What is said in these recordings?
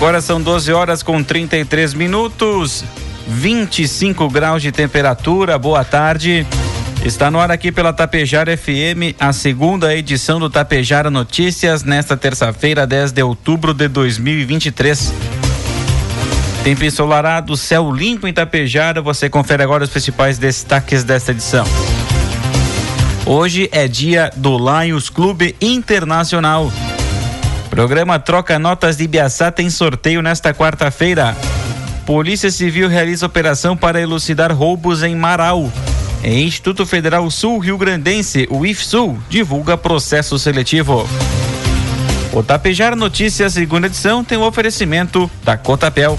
Agora são 12 horas com 33 minutos, 25 graus de temperatura. Boa tarde. Está no ar aqui pela Tapejara FM, a segunda edição do Tapejara Notícias, nesta terça-feira, 10 de outubro de 2023. Tempo ensolarado, céu limpo em Tapejara. Você confere agora os principais destaques desta edição. Hoje é dia do Lions Clube Internacional. Programa Troca Notas de Ibiaçá tem sorteio nesta quarta-feira. Polícia Civil realiza operação para elucidar roubos em Marau. E Instituto Federal Sul Rio Grandense, o IFSUL, divulga processo seletivo. O Tapejar Notícias, segunda edição, tem o um oferecimento da Cotapel.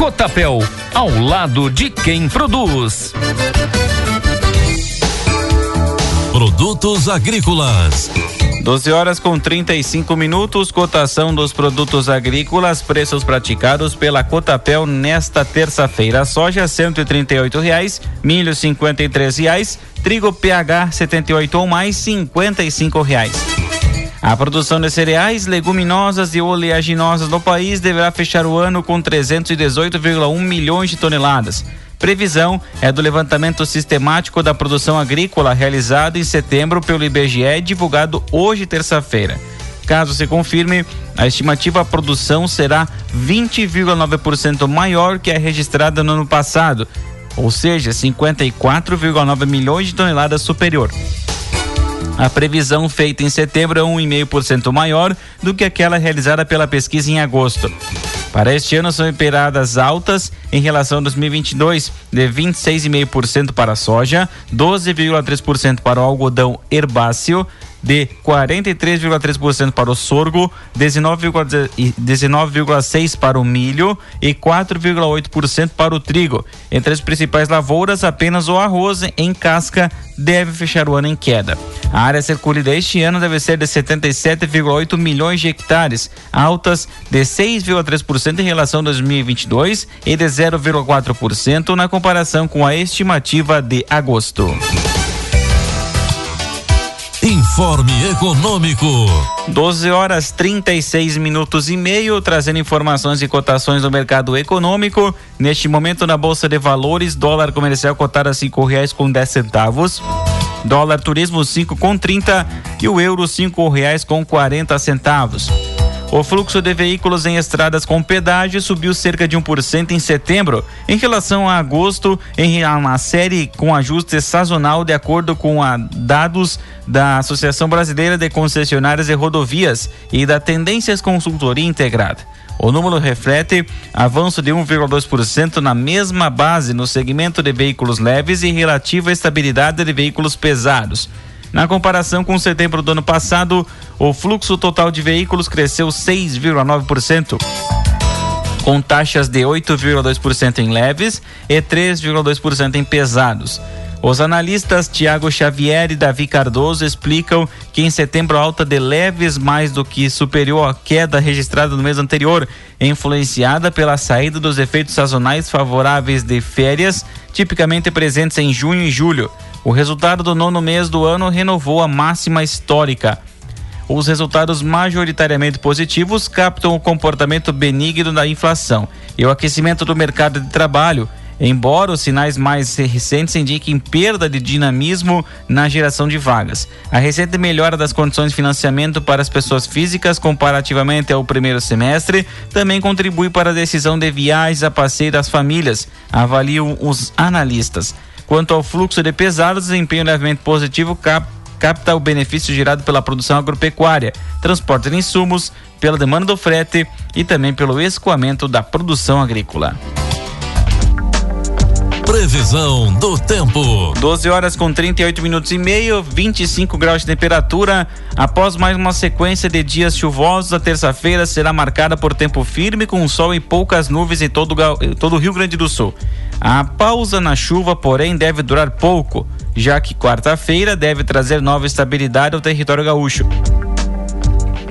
Cotapel, ao lado de quem produz. Produtos agrícolas. 12 horas com 35 minutos, cotação dos produtos agrícolas, preços praticados pela Cotapel nesta terça-feira. Soja cento e reais, milho cinquenta e reais, trigo PH 78 ou mais cinquenta e reais. A produção de cereais, leguminosas e oleaginosas no país deverá fechar o ano com 318,1 milhões de toneladas. Previsão é do levantamento sistemático da produção agrícola realizado em setembro pelo IBGE divulgado hoje, terça-feira. Caso se confirme, a estimativa produção será 20,9% maior que a registrada no ano passado, ou seja, 54,9 milhões de toneladas superior. A previsão feita em setembro é 1,5% maior do que aquela realizada pela pesquisa em agosto. Para este ano são esperadas altas em relação a 2022, de 26,5% para a soja, 12,3% para o algodão herbáceo, de 43,3% para o sorgo, 19,6% para o milho e 4,8% para o trigo. Entre as principais lavouras, apenas o arroz em casca deve fechar o ano em queda. A área a ser colhida este ano deve ser de 77,8 milhões de hectares, altas de 6,3% em relação a 2022 e de 0,4% na comparação com a estimativa de agosto. Informe Econômico. 12 horas 36 minutos e meio, trazendo informações e cotações do mercado econômico. Neste momento, na Bolsa de Valores, dólar comercial cotado a cinco reais com dez centavos. Dólar turismo cinco com trinta e o euro cinco reais com quarenta centavos. O fluxo de veículos em estradas com pedágio subiu cerca de 1% em setembro, em relação a agosto, em uma série com ajuste sazonal de acordo com dados da Associação Brasileira de Concessionárias de Rodovias e da Tendências Consultoria Integrada. O número reflete avanço de 1,2% na mesma base no segmento de veículos leves e relativa estabilidade de veículos pesados. Na comparação com setembro do ano passado, o fluxo total de veículos cresceu 6,9%, com taxas de 8,2% em leves e 3,2% em pesados. Os analistas Tiago Xavier e Davi Cardoso explicam que em setembro a alta de leves mais do que superior à queda registrada no mês anterior, influenciada pela saída dos efeitos sazonais favoráveis de férias, tipicamente presentes em junho e julho. O resultado do nono mês do ano renovou a máxima histórica. os resultados majoritariamente positivos captam o comportamento benigno da inflação e o aquecimento do mercado de trabalho, embora os sinais mais recentes indiquem perda de dinamismo na geração de vagas. A recente melhora das condições de financiamento para as pessoas físicas comparativamente ao primeiro semestre também contribui para a decisão de viagens a passeio das famílias, avaliam os analistas. Quanto ao fluxo de pesados, desempenho levemente positivo cap capta o benefício gerado pela produção agropecuária, transporte de insumos, pela demanda do frete e também pelo escoamento da produção agrícola. Previsão do tempo. 12 horas com 38 minutos e meio, 25 graus de temperatura. Após mais uma sequência de dias chuvosos, a terça-feira será marcada por tempo firme, com sol e poucas nuvens em todo, todo o Rio Grande do Sul. A pausa na chuva, porém, deve durar pouco, já que quarta-feira deve trazer nova estabilidade ao território gaúcho.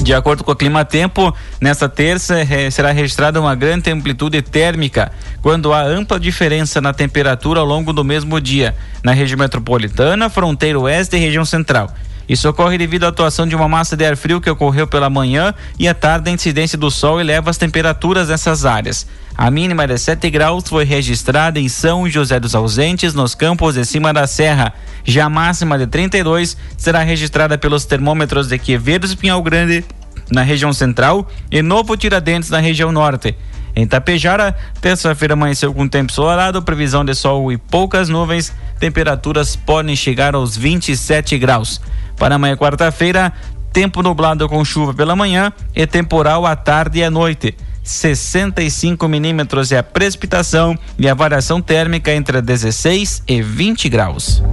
De acordo com o Clima Tempo, nesta terça eh, será registrada uma grande amplitude térmica, quando há ampla diferença na temperatura ao longo do mesmo dia, na região metropolitana, fronteira oeste e região central. Isso ocorre devido à atuação de uma massa de ar frio que ocorreu pela manhã e à tarde a incidência do sol eleva as temperaturas nessas áreas. A mínima de 7 graus foi registrada em São José dos Ausentes, nos campos de cima da serra. Já a máxima de 32 será registrada pelos termômetros de Quevedos e Pinhal Grande, na região central, e Novo Tiradentes, na região norte. Em Tapejara, terça-feira amanheceu com tempo ensolarado, previsão de sol e poucas nuvens, temperaturas podem chegar aos 27 graus. Para amanhã, quarta-feira, tempo nublado com chuva pela manhã e temporal à tarde e à noite. 65 milímetros é a precipitação e a variação térmica entre 16 e 20 graus.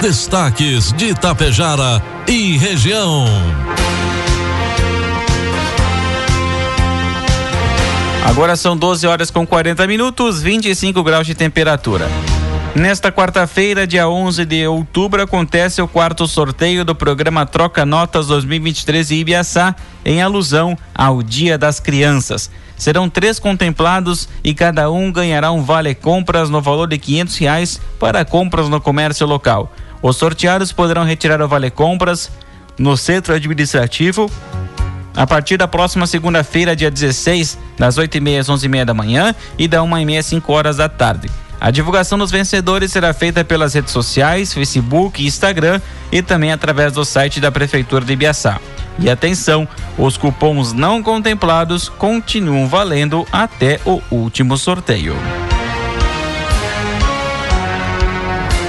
Destaques de Itapejara e região. Agora são 12 horas com 40 minutos, 25 graus de temperatura. Nesta quarta-feira, dia 11 de outubro, acontece o quarto sorteio do programa Troca Notas 2023 de Ibiaçá, em alusão ao Dia das Crianças. Serão três contemplados e cada um ganhará um vale compras no valor de quinhentos reais para compras no comércio local. Os sorteados poderão retirar o vale compras no centro administrativo a partir da próxima segunda-feira, dia 16, das 8h30 às 11h30 da manhã e da 1h30 às 5 horas da tarde. A divulgação dos vencedores será feita pelas redes sociais, Facebook e Instagram e também através do site da Prefeitura de Ibiaçá. E atenção, os cupons não contemplados continuam valendo até o último sorteio.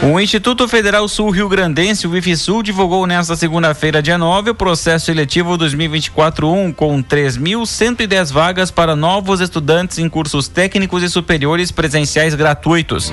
O Instituto Federal Sul Rio Grandense, o IFSUL, divulgou nesta segunda-feira, dia 9, o processo seletivo 2024-1 com 3.110 vagas para novos estudantes em cursos técnicos e superiores presenciais gratuitos.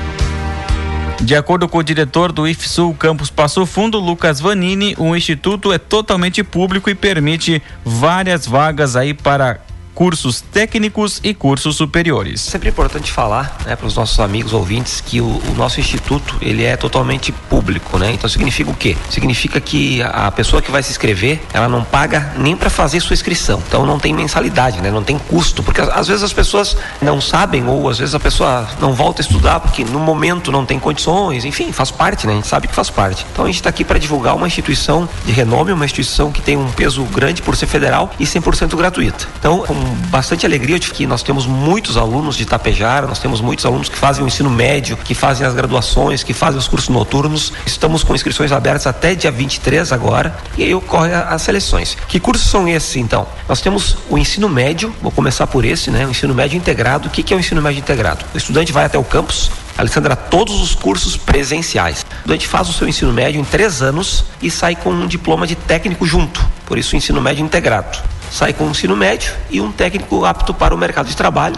De acordo com o diretor do IFSUL Campus Passo Fundo, Lucas Vanini, o instituto é totalmente público e permite várias vagas aí para cursos técnicos e cursos superiores. Sempre é importante falar, né, para os nossos amigos ouvintes que o, o, nosso instituto ele é totalmente público, né? Então significa o quê? Significa que a pessoa que vai se inscrever, ela não paga nem para fazer sua inscrição. Então não tem mensalidade, né? Não tem custo, porque às vezes as pessoas não sabem ou às vezes a pessoa não volta a estudar porque no momento não tem condições, enfim, faz parte, né? A gente sabe que faz parte. Então a gente está aqui para divulgar uma instituição de renome, uma instituição que tem um peso grande por ser federal e 100% gratuita. Então, com bastante alegria de que nós temos muitos alunos de Tapejara, nós temos muitos alunos que fazem o ensino médio, que fazem as graduações, que fazem os cursos noturnos. Estamos com inscrições abertas até dia 23 agora e aí ocorrem as seleções. Que cursos são esses então? Nós temos o ensino médio, vou começar por esse, né? O ensino médio integrado. O que, que é o ensino médio integrado? O estudante vai até o campus, Alessandra, todos os cursos presenciais. O estudante faz o seu ensino médio em três anos e sai com um diploma de técnico junto. Por isso, o ensino médio integrado sai com um ensino médio e um técnico apto para o mercado de trabalho,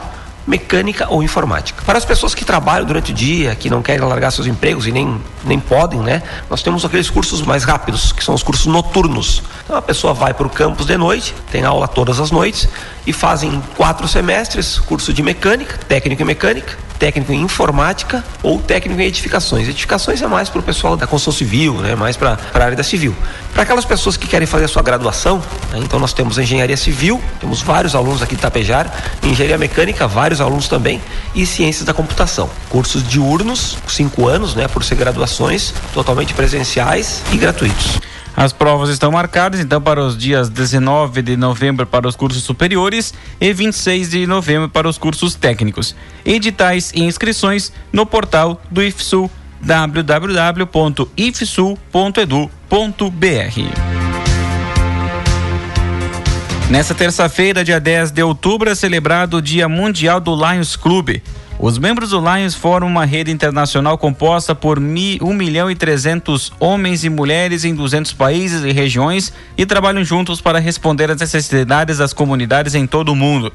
mecânica ou informática. Para as pessoas que trabalham durante o dia, que não querem largar seus empregos e nem, nem podem, né? Nós temos aqueles cursos mais rápidos, que são os cursos noturnos. Então a pessoa vai para o campus de noite, tem aula todas as noites, e fazem quatro semestres, curso de mecânica, técnico em mecânica, técnico em informática ou técnico em edificações. Edificações é mais para o pessoal da construção civil, né? mais para a área da civil. Para aquelas pessoas que querem fazer a sua graduação, né? então nós temos engenharia civil, temos vários alunos aqui de Tapejar, engenharia mecânica, vários alunos também, e ciências da computação. Cursos diurnos, cinco anos, né? por ser graduações, totalmente presenciais e gratuitos. As provas estão marcadas então para os dias 19 de novembro para os cursos superiores e 26 de novembro para os cursos técnicos. Editais e inscrições no portal do IFSU www.ifsul.edu.br. Nessa terça-feira, dia 10 de outubro, é celebrado o Dia Mundial do Lions Clube. Os membros do Lions formam uma rede internacional composta por 1 milhão e 300 homens e mulheres em 200 países e regiões e trabalham juntos para responder às necessidades das comunidades em todo o mundo.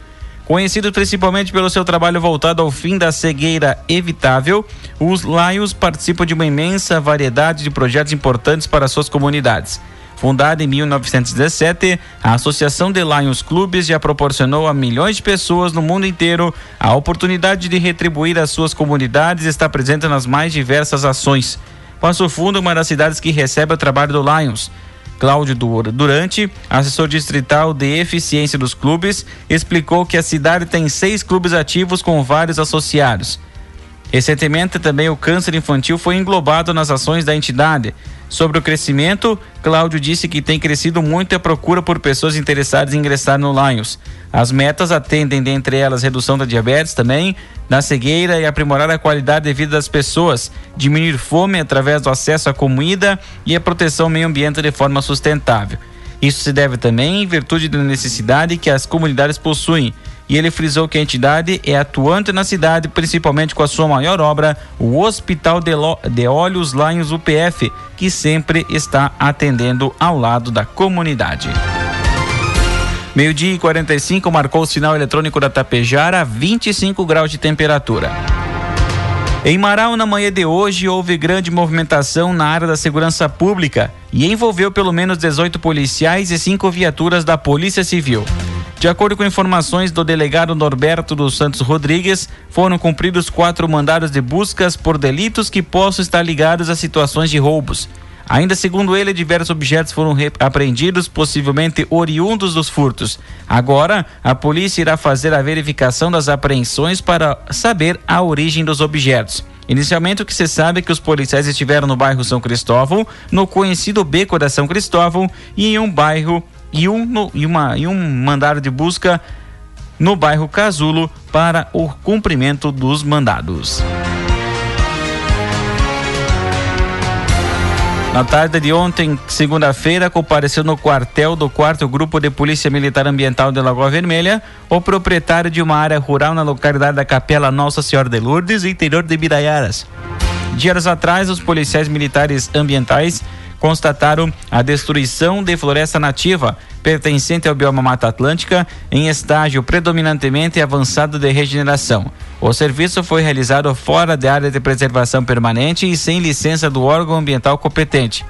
Conhecidos principalmente pelo seu trabalho voltado ao fim da cegueira evitável, os Lions participam de uma imensa variedade de projetos importantes para suas comunidades. Fundada em 1917, a Associação de Lions Clubes já proporcionou a milhões de pessoas no mundo inteiro a oportunidade de retribuir às suas comunidades e está presente nas mais diversas ações. Passo Fundo é uma das cidades que recebe o trabalho do Lions. Cláudio Durante, assessor distrital de eficiência dos clubes, explicou que a cidade tem seis clubes ativos com vários associados. Recentemente, também o câncer infantil foi englobado nas ações da entidade. Sobre o crescimento, Cláudio disse que tem crescido muito a procura por pessoas interessadas em ingressar no Lions. As metas atendem, dentre elas, redução da diabetes também, da cegueira e aprimorar a qualidade de vida das pessoas, diminuir fome através do acesso à comida e a proteção ao meio ambiente de forma sustentável. Isso se deve também em virtude da necessidade que as comunidades possuem e ele frisou que a entidade é atuante na cidade, principalmente com a sua maior obra, o Hospital de, Olhos Lions UPF, que sempre está atendendo ao lado da comunidade. Meio-dia e 45 marcou o sinal eletrônico da Tapejara, 25 graus de temperatura. Em Marau, na manhã de hoje, houve grande movimentação na área da segurança pública e envolveu pelo menos 18 policiais e cinco viaturas da Polícia Civil. De acordo com informações do delegado Norberto dos Santos Rodrigues, foram cumpridos quatro mandados de buscas por delitos que possam estar ligados a situações de roubos. Ainda segundo ele, diversos objetos foram apreendidos, possivelmente oriundos dos furtos. Agora, a polícia irá fazer a verificação das apreensões para saber a origem dos objetos. Inicialmente, o que se sabe é que os policiais estiveram no bairro São Cristóvão, no conhecido Beco da São Cristóvão e em um bairro e um, no, e uma, e um mandado de busca no bairro Casulo para o cumprimento dos mandados. Na tarde de ontem, segunda-feira, compareceu no quartel do 4 Grupo de Polícia Militar Ambiental de Lagoa Vermelha o proprietário de uma área rural na localidade da Capela Nossa Senhora de Lourdes, interior de Biraiaras. Dias atrás, os policiais militares ambientais constataram a destruição de floresta nativa pertencente ao bioma Mata Atlântica em estágio predominantemente avançado de regeneração. O serviço foi realizado fora da área de preservação permanente e sem licença do órgão ambiental competente.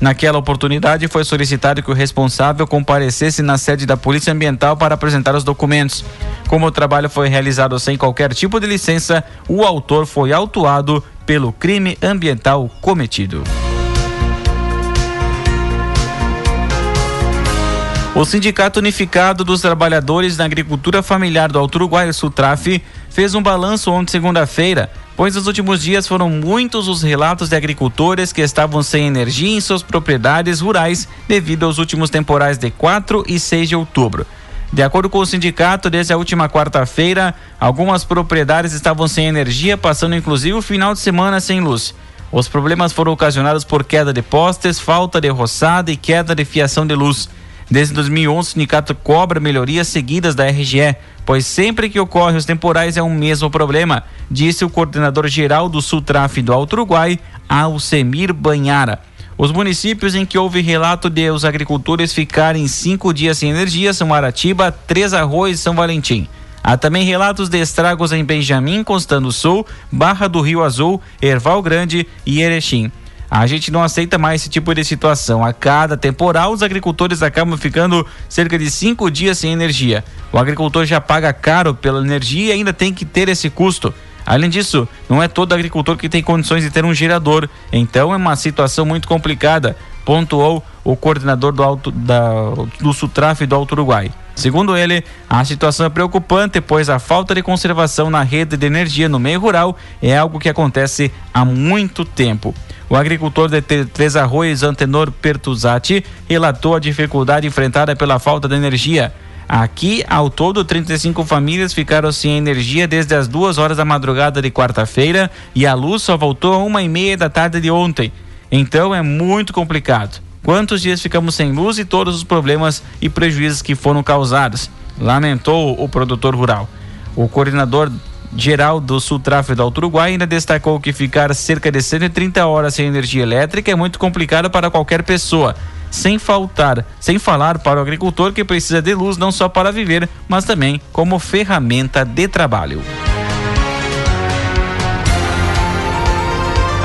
Naquela oportunidade, foi solicitado que o responsável comparecesse na sede da Polícia Ambiental para apresentar os documentos. Como o trabalho foi realizado sem qualquer tipo de licença, o autor foi autuado pelo crime ambiental cometido. O Sindicato Unificado dos Trabalhadores da Agricultura Familiar do Alto Uruguai, Sutraf, fez um balanço ontem, segunda-feira, pois nos últimos dias foram muitos os relatos de agricultores que estavam sem energia em suas propriedades rurais devido aos últimos temporais de 4 e 6 de outubro. De acordo com o sindicato, desde a última quarta-feira, algumas propriedades estavam sem energia, passando inclusive o final de semana sem luz. Os problemas foram ocasionados por queda de postes, falta de roçada e queda de fiação de luz. Desde 2011, o sindicato cobra melhorias seguidas da RGE, pois sempre que ocorrem os temporais é o mesmo problema, disse o coordenador geral do Sultraf do Alto Uruguai, Alcemir Banhara. Os municípios em que houve relato de os agricultores ficarem cinco dias sem energia são Aratiba, Três Arroz e São Valentim. Há também relatos de estragos em Benjamin, Constando Sul, Barra do Rio Azul, Erval Grande e Erechim. A gente não aceita mais esse tipo de situação. A cada temporal, os agricultores acabam ficando cerca de cinco dias sem energia. O agricultor já paga caro pela energia e ainda tem que ter esse custo. Além disso, não é todo agricultor que tem condições de ter um gerador, então é uma situação muito complicada, pontuou o coordenador do, Alto, da, do Sutraf do Alto Uruguai. Segundo ele, a situação é preocupante, pois a falta de conservação na rede de energia no meio rural é algo que acontece há muito tempo. O agricultor de Três Arroios, Antenor Pertuzati, relatou a dificuldade enfrentada pela falta de energia. Aqui, ao todo, 35 famílias ficaram sem energia desde as duas horas da madrugada de quarta-feira e a luz só voltou a uma e meia da tarde de ontem. Então é muito complicado. Quantos dias ficamos sem luz e todos os problemas e prejuízos que foram causados? Lamentou o produtor rural. O coordenador geral do Sul Tráfego do Uruguai ainda destacou que ficar cerca de 130 horas sem energia elétrica é muito complicado para qualquer pessoa sem faltar, sem falar para o agricultor que precisa de luz não só para viver, mas também como ferramenta de trabalho.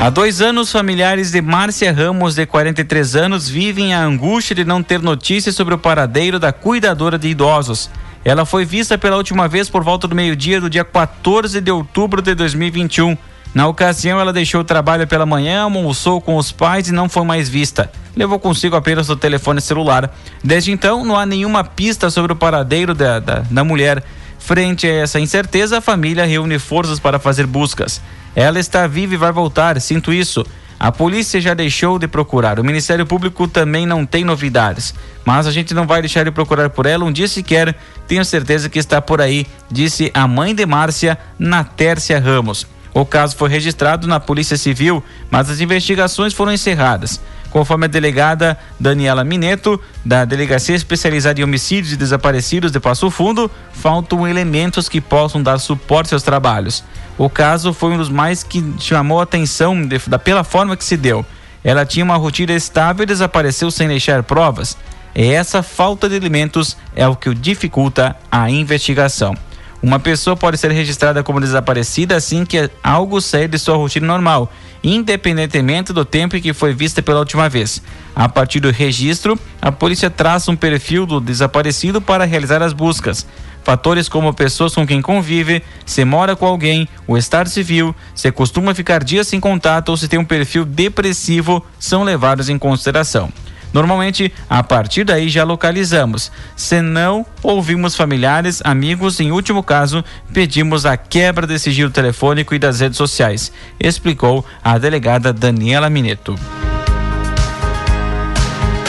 Há dois anos, familiares de Márcia Ramos, de 43 anos, vivem a angústia de não ter notícias sobre o paradeiro da cuidadora de idosos. Ela foi vista pela última vez por volta do meio-dia do dia 14 de outubro de 2021. Na ocasião, ela deixou o trabalho pela manhã, almoçou com os pais e não foi mais vista. Levou consigo apenas o telefone celular. Desde então, não há nenhuma pista sobre o paradeiro da, da, da mulher. Frente a essa incerteza, a família reúne forças para fazer buscas. Ela está viva e vai voltar, sinto isso. A polícia já deixou de procurar. O Ministério Público também não tem novidades. Mas a gente não vai deixar de procurar por ela um dia sequer. Tenho certeza que está por aí, disse a mãe de Márcia, Natércia Ramos. O caso foi registrado na Polícia Civil, mas as investigações foram encerradas. Conforme a delegada Daniela Mineto, da Delegacia Especializada em Homicídios e Desaparecidos de Passo Fundo, faltam elementos que possam dar suporte aos trabalhos. O caso foi um dos mais que chamou a atenção de, da, pela forma que se deu. Ela tinha uma rotina estável e desapareceu sem deixar provas. E essa falta de elementos é o que dificulta a investigação. Uma pessoa pode ser registrada como desaparecida assim que algo sair de sua rotina normal, independentemente do tempo em que foi vista pela última vez. A partir do registro, a polícia traça um perfil do desaparecido para realizar as buscas. Fatores como pessoas com quem convive, se mora com alguém, o estado civil, se costuma ficar dias sem contato ou se tem um perfil depressivo são levados em consideração. Normalmente, a partir daí já localizamos. Se não, ouvimos familiares, amigos, em último caso, pedimos a quebra desse sigilo telefônico e das redes sociais, explicou a delegada Daniela Mineto.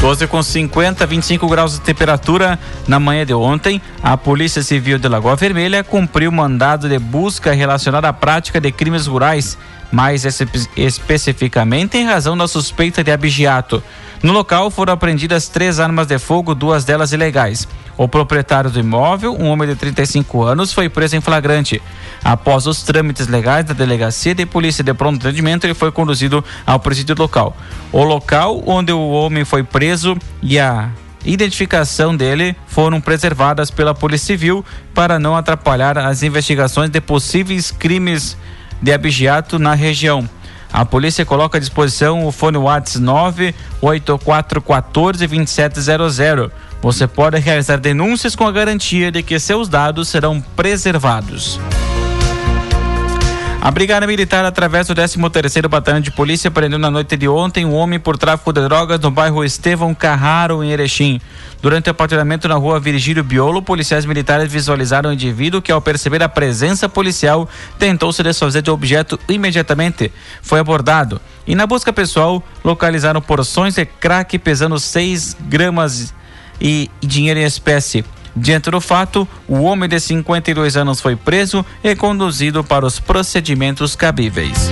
12 com 50, 25 graus de temperatura na manhã de ontem, a Polícia Civil de Lagoa Vermelha cumpriu mandado de busca relacionado à prática de crimes rurais, mais especificamente em razão da suspeita de abigeato. No local foram apreendidas três armas de fogo, duas delas ilegais. O proprietário do imóvel, um homem de 35 anos, foi preso em flagrante. Após os trâmites legais da delegacia de polícia de pronto atendimento, ele foi conduzido ao presídio local. O local onde o homem foi preso e a identificação dele foram preservadas pela Polícia Civil para não atrapalhar as investigações de possíveis crimes de abigeato na região. A polícia coloca à disposição o fone WhatsApp 98414 2700. Você pode realizar denúncias com a garantia de que seus dados serão preservados. A Brigada Militar, através do 13º Batalhão de Polícia, prendeu na noite de ontem um homem por tráfico de drogas no bairro Estevão Carraro, em Erechim. Durante o patrulhamento na rua Virgílio Biolo, policiais militares visualizaram o indivíduo que, ao perceber a presença policial, tentou se desfazer do objeto imediatamente. Foi abordado e, na busca pessoal, localizaram porções de crack pesando 6 gramas e dinheiro em espécie. Diante do fato, o homem de 52 anos foi preso e conduzido para os procedimentos cabíveis.